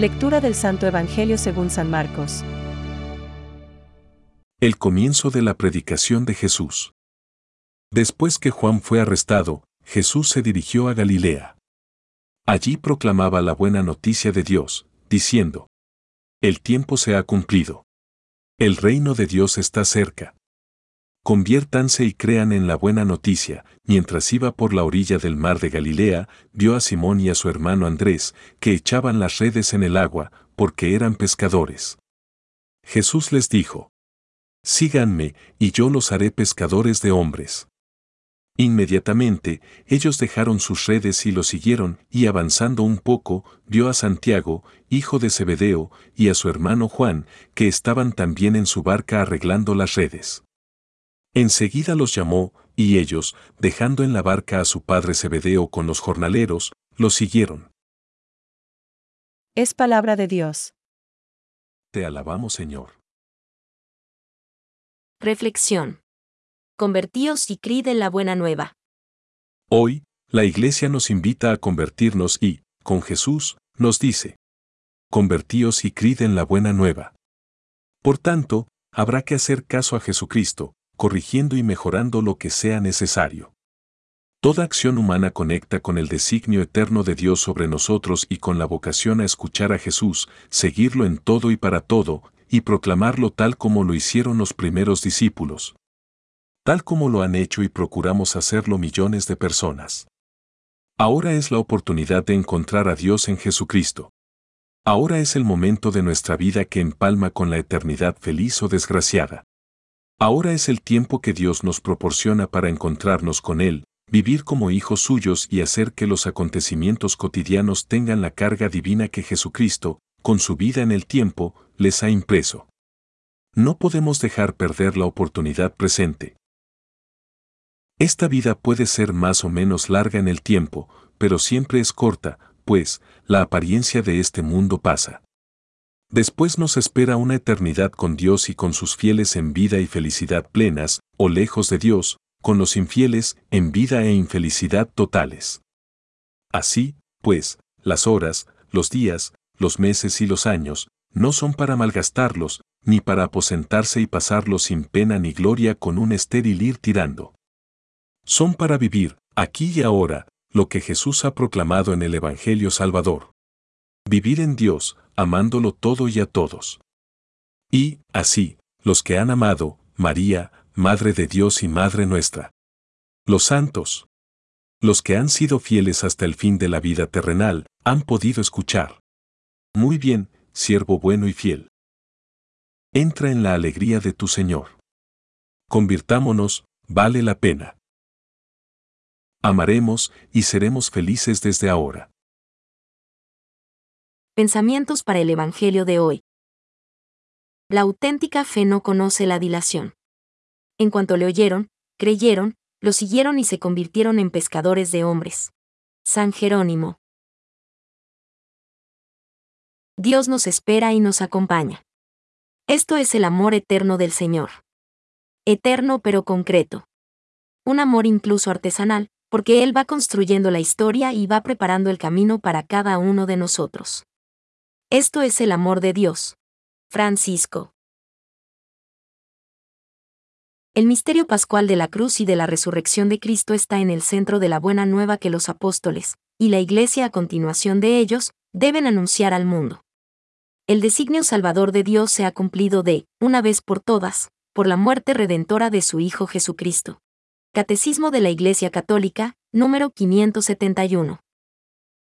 Lectura del Santo Evangelio según San Marcos. El comienzo de la predicación de Jesús. Después que Juan fue arrestado, Jesús se dirigió a Galilea. Allí proclamaba la buena noticia de Dios, diciendo, El tiempo se ha cumplido. El reino de Dios está cerca. Conviértanse y crean en la buena noticia. Mientras iba por la orilla del mar de Galilea, vio a Simón y a su hermano Andrés, que echaban las redes en el agua, porque eran pescadores. Jesús les dijo, Síganme, y yo los haré pescadores de hombres. Inmediatamente, ellos dejaron sus redes y lo siguieron, y avanzando un poco, vio a Santiago, hijo de Zebedeo, y a su hermano Juan, que estaban también en su barca arreglando las redes. Enseguida los llamó, y ellos, dejando en la barca a su padre Zebedeo con los jornaleros, los siguieron. Es palabra de Dios. Te alabamos, Señor. Reflexión. Convertíos y crid en la buena nueva. Hoy, la Iglesia nos invita a convertirnos y, con Jesús, nos dice, convertíos y crid en la buena nueva. Por tanto, habrá que hacer caso a Jesucristo, corrigiendo y mejorando lo que sea necesario. Toda acción humana conecta con el designio eterno de Dios sobre nosotros y con la vocación a escuchar a Jesús, seguirlo en todo y para todo, y proclamarlo tal como lo hicieron los primeros discípulos. Tal como lo han hecho y procuramos hacerlo millones de personas. Ahora es la oportunidad de encontrar a Dios en Jesucristo. Ahora es el momento de nuestra vida que empalma con la eternidad feliz o desgraciada. Ahora es el tiempo que Dios nos proporciona para encontrarnos con Él, vivir como hijos suyos y hacer que los acontecimientos cotidianos tengan la carga divina que Jesucristo, con su vida en el tiempo, les ha impreso. No podemos dejar perder la oportunidad presente. Esta vida puede ser más o menos larga en el tiempo, pero siempre es corta, pues, la apariencia de este mundo pasa. Después nos espera una eternidad con Dios y con sus fieles en vida y felicidad plenas, o lejos de Dios, con los infieles en vida e infelicidad totales. Así, pues, las horas, los días, los meses y los años, no son para malgastarlos, ni para aposentarse y pasarlos sin pena ni gloria con un estéril ir tirando. Son para vivir, aquí y ahora, lo que Jesús ha proclamado en el Evangelio Salvador. Vivir en Dios, amándolo todo y a todos. Y, así, los que han amado, María, Madre de Dios y Madre nuestra. Los santos. Los que han sido fieles hasta el fin de la vida terrenal, han podido escuchar. Muy bien, siervo bueno y fiel. Entra en la alegría de tu Señor. Convirtámonos, vale la pena. Amaremos y seremos felices desde ahora. Pensamientos para el Evangelio de hoy. La auténtica fe no conoce la dilación. En cuanto le oyeron, creyeron, lo siguieron y se convirtieron en pescadores de hombres. San Jerónimo. Dios nos espera y nos acompaña. Esto es el amor eterno del Señor. Eterno pero concreto. Un amor incluso artesanal, porque Él va construyendo la historia y va preparando el camino para cada uno de nosotros. Esto es el amor de Dios. Francisco. El misterio pascual de la cruz y de la resurrección de Cristo está en el centro de la buena nueva que los apóstoles, y la Iglesia a continuación de ellos, deben anunciar al mundo. El designio salvador de Dios se ha cumplido de, una vez por todas, por la muerte redentora de su Hijo Jesucristo. Catecismo de la Iglesia Católica, número 571.